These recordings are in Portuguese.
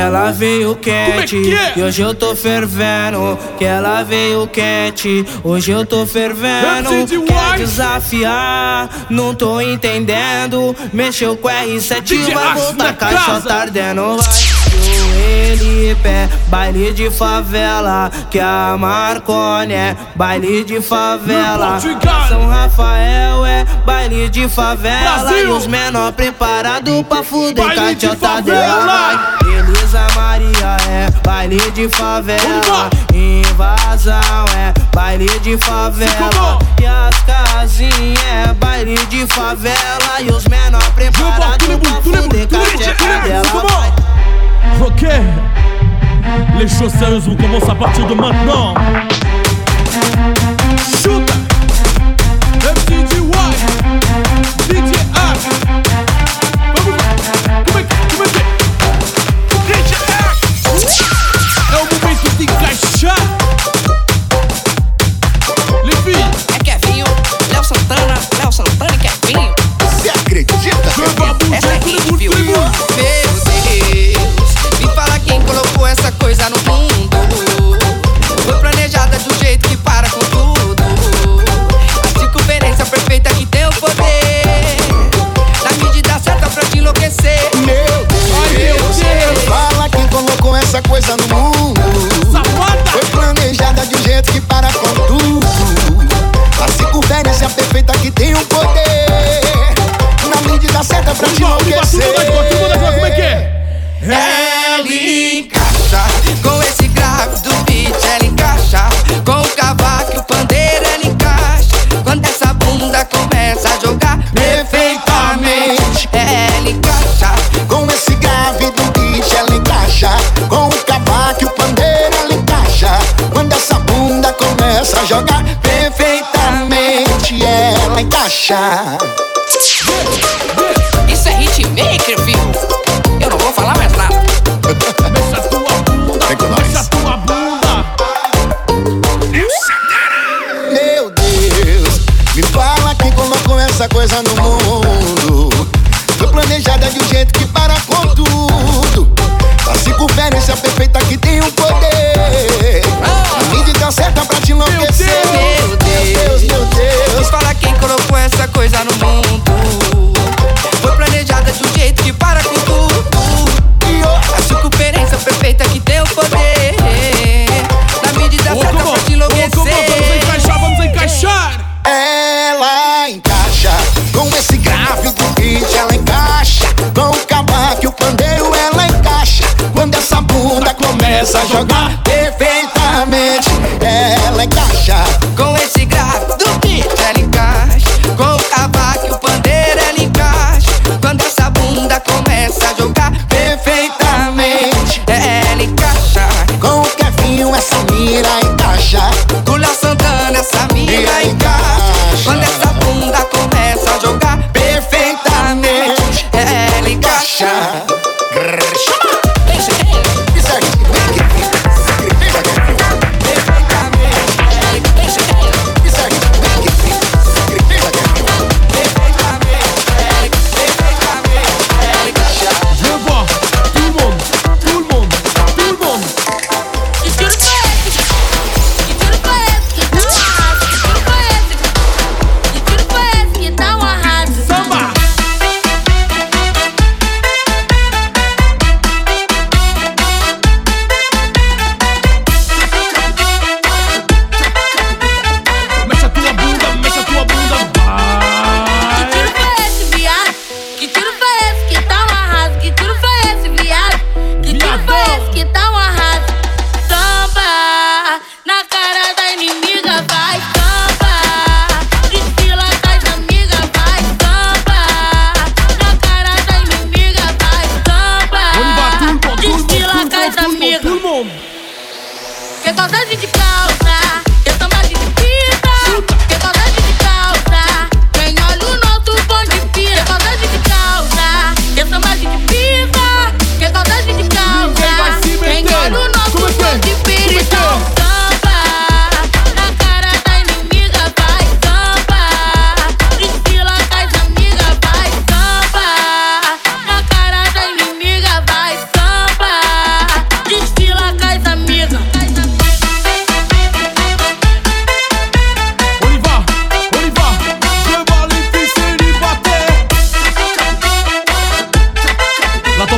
ela veio quente. É que é? E hoje eu tô fervendo. Que ela veio quente. Hoje eu tô fervendo. Quer desafiar? Não tô entendendo. Mexeu com R7, DJ vai voltar caixa ardendo. Vai, joelho e pé. Baile de favela. Que a Marcone é baile de favela. São Rafael é baile de favela. Brasil. E os menor preparado pra fuder, Catiota dela. Elisa Maria é baile de favela. Invasão é baile de favela. E as casinhas é baile de favela. E os menor preparados é pra é fuder com dela. Ok, les choses sérieuses vous commencent à partir de maintenant. Chuta, MCGY, DJ Ash. Vamos, como é que, como é que? É? jogar perfeitamente ela encaixar.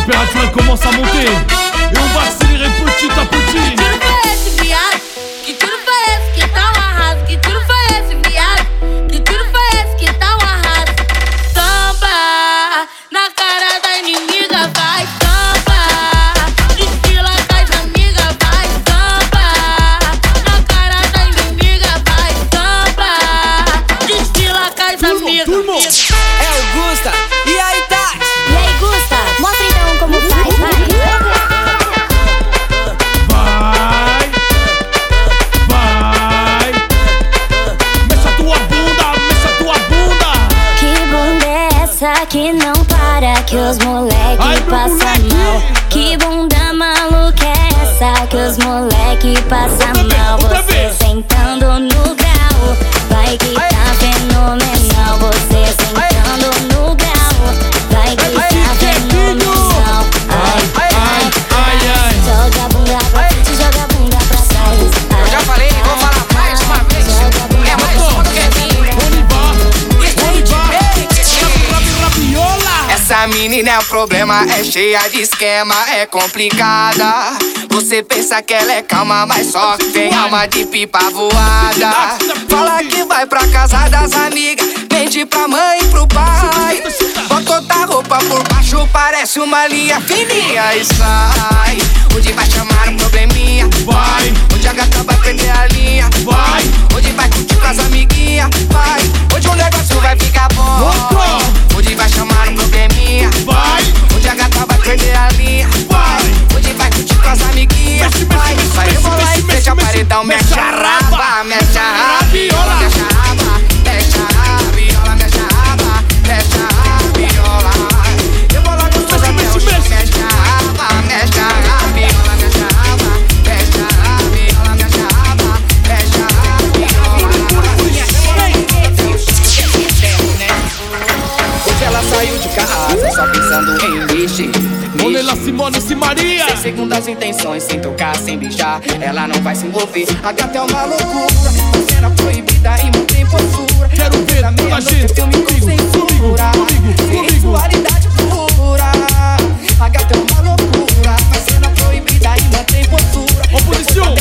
température elle commence à monter. Et on va accélérer petit à petit. que não para, que os moleque Ai, passa moleque. mal. Que bunda maluca é essa, que os moleque passa mal. Você sentando menina é problema, é cheia de esquema, é complicada. Você pensa que ela é calma, mas só que tem alma de pipa voada. Fala que vai pra casa das amigas, mente pra mãe e pro pai. Bota outra roupa por baixo, parece uma linha fininha e sai. Donela Simone e Maria. Sem segundas intenções, sem tocar, sem beijar. Ela não vai se envolver. A gata é uma loucura. Cena proibida e não tem postura. É Quero ver toda a gente filme comigo, comigo, comigo, comigo. Sexualidade pura. A gata é uma loucura. Cena é proibida e não tem postura. É Oposição.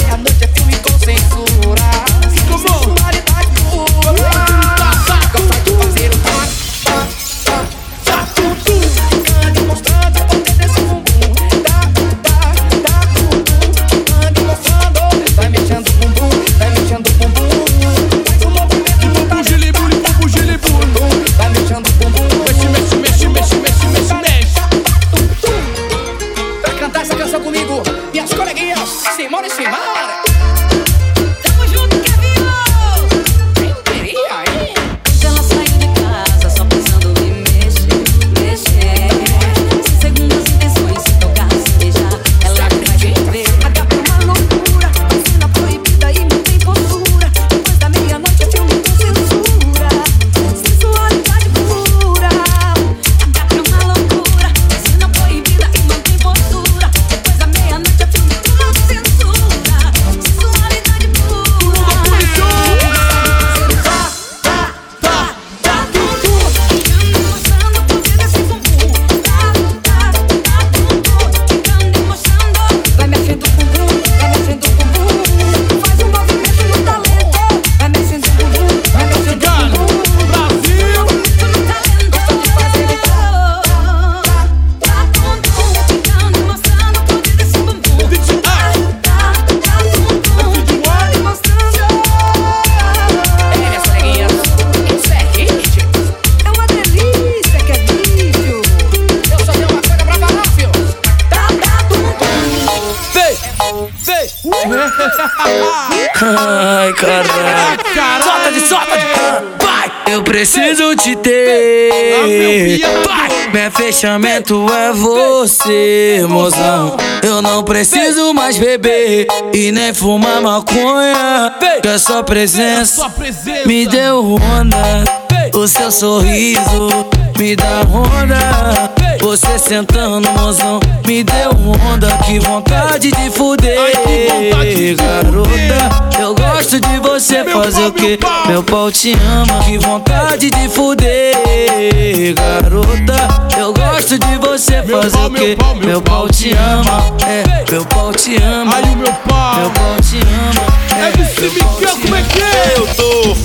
Ai, caralho. Solta de, solta de. Vai, eu preciso te ter. Meu fechamento é você, mozão. Eu não preciso mais beber e nem fumar maconha. Que a sua presença me deu onda. O seu sorriso me dá onda. Você sentando, mozão, me deu onda, que vontade de fuder. Que Garota, eu gosto de você fazer o quê? meu pau. Te ama, que vontade de fuder. Garota, eu gosto de você fazer o quê? meu pau, te ama, é, meu pau te ama. Ai, o meu pau. Meu pau te ama, é, meu pau Miguel, como é que é? Eu tô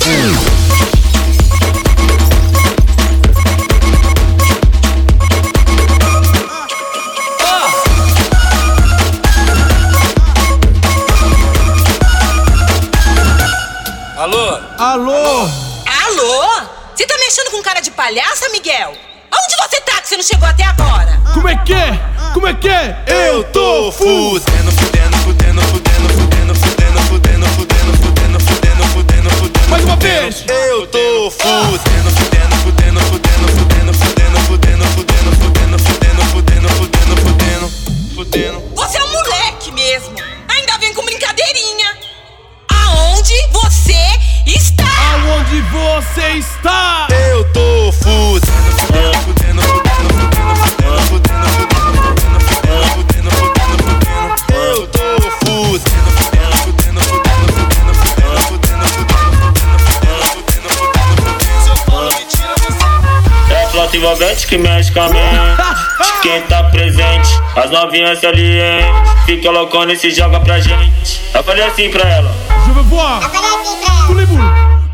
que você não chegou até agora? Como é que é? Como é que é? Eu tô. Fudendo, fudendo, fudendo, fudendo, fudendo, fudendo, fudendo, fudendo, fudendo, fudendo, fudendo, fudendo. Mais uma vez. Eu tô fudendo, fudendo, fudendo, fudendo, que mexe com a mente. Quem tá presente, as novinhas se alientem. Fica loucona e se joga pra gente. Eu falei assim pra ela: Je veux voir. Tous les boules.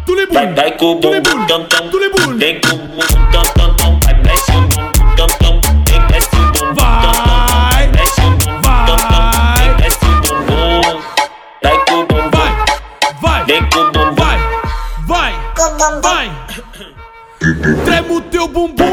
Tous les Vai, boules. vai com o bumbum tam tam. Tous les boules. Vem com o bumbum tam tam tam. Vai, mexe o bumbum tam tam. Vem, desce o bumbum tam tam. Vai. Mexe o bumbum tam tam. Vem, desce o bumbum. Vai com o bumbum. Vai. Vai. Vem com o bumbum. Vai. Vai. Vai. Trema o teu bumbum.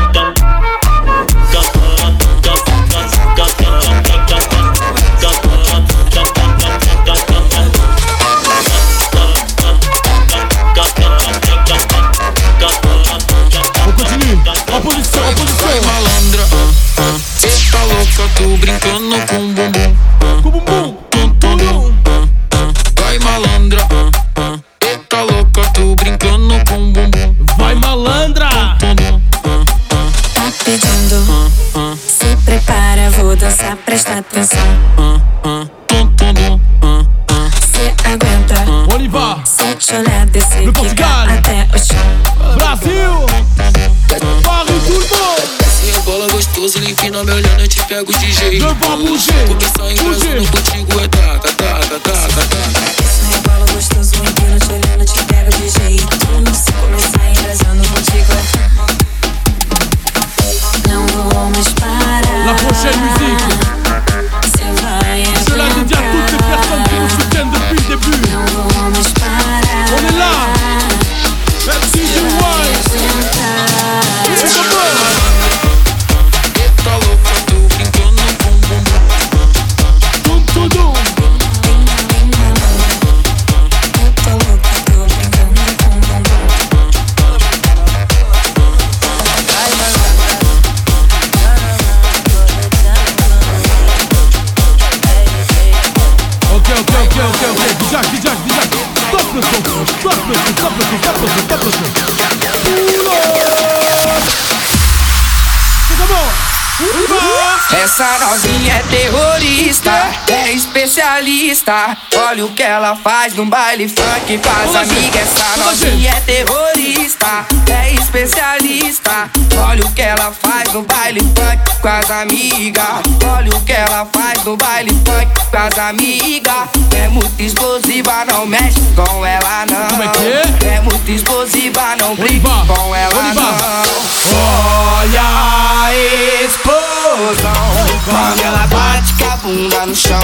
Se prepara, vou dançar, presta atenção. Cê aguenta. Bolivar. Se te olhar, descer, até o chão. Brasil! Barre turbo! Desce a bola gostoso, ele empina me olhando, eu te pego de jeito. Começar engraçando contigo La prochaine musique. On y va. Essa novinha é terrorista, é especialista. Olha o que ela faz no baile funk, faz amiga. Essa novinha é terrorista, é especialista. Olha o que ela faz no baile funk com as amigas. Olha o que ela faz no baile funk com as amigas. É muito explosiva, não mexe com ela não. Como é que é? É muito explosiva, não Oliva, com ela Oliva. não. Olha a explosão Quando ela bate com a bunda no chão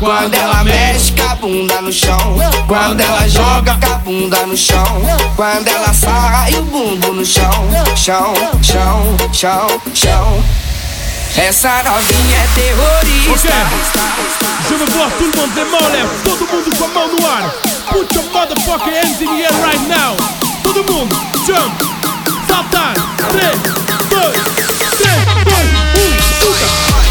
Quando ela mexe com a bunda no chão Quando ela joga com a bunda no chão Quando ela sai o bumbum no chão Chão, chão, chão, chão Essa novinha é terrorista Je veux voir tout le monde l'air. Todo mundo com a mão no ar. Put your motherfucking hands in the air right now. Todo mundo, jump. Saltar. 3, 2, 3, 2, 1, chuta.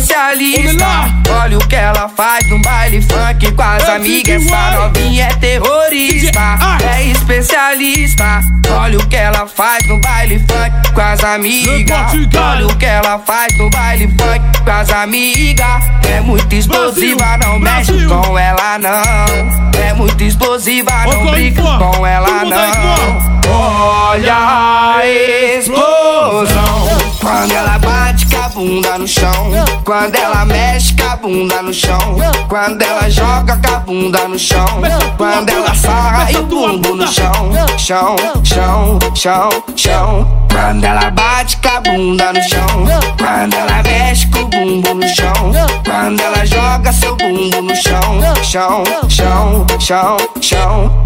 É especialista. Olha o que ela faz no baile funk com as amigas. Essa novinha é terrorista, é especialista. Olha o que ela faz no baile funk com as amigas. Olha o que ela faz no baile funk com as amigas. É muito explosiva, não mexe com ela não. É muito explosiva, não brinca com ela não. Olha a explosão. Quando ela bate com a bunda no chão. Quando ela mexe com a bunda no chão. Quando ela joga com a bunda no chão. Quando ela e o bumbum no chão. Chão, chão, chão, chão. Quando ela bate com a bunda no chão. Quando ela mexe com o bumbum no chão. Quando ela joga seu bumbum no chão. Chão, chão, chão, chão.